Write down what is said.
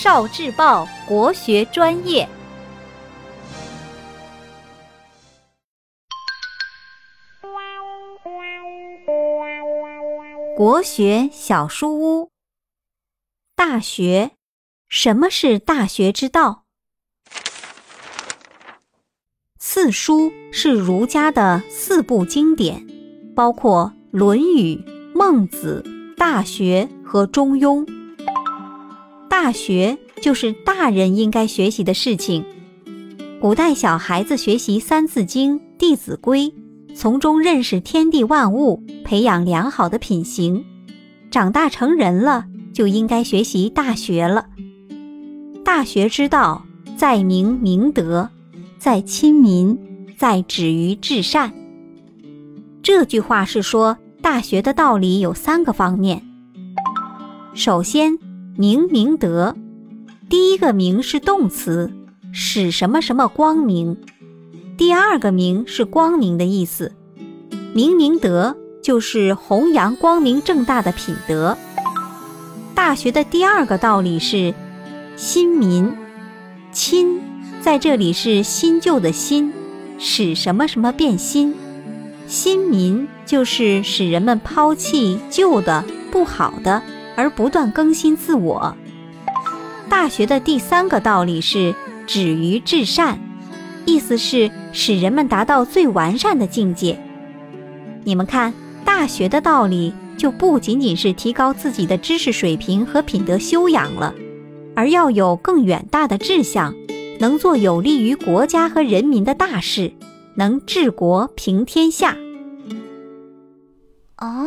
少智报国学专业，国学小书屋。大学，什么是大学之道？四书是儒家的四部经典，包括《论语》《孟子》《大学》和《中庸》。大学就是大人应该学习的事情。古代小孩子学习《三字经》《弟子规》，从中认识天地万物，培养良好的品行。长大成人了，就应该学习大学了。大学之道，在明明德。在亲民，在止于至善。这句话是说，大学的道理有三个方面。首先，明明德，第一个明是动词，使什么什么光明；第二个明是光明的意思，明明德就是弘扬光明正大的品德。大学的第二个道理是亲民，亲。在这里是新旧的新，使什么什么变新，新民就是使人们抛弃旧的不好的，而不断更新自我。大学的第三个道理是止于至善，意思是使人们达到最完善的境界。你们看，大学的道理就不仅仅是提高自己的知识水平和品德修养了，而要有更远大的志向。能做有利于国家和人民的大事，能治国平天下。哦，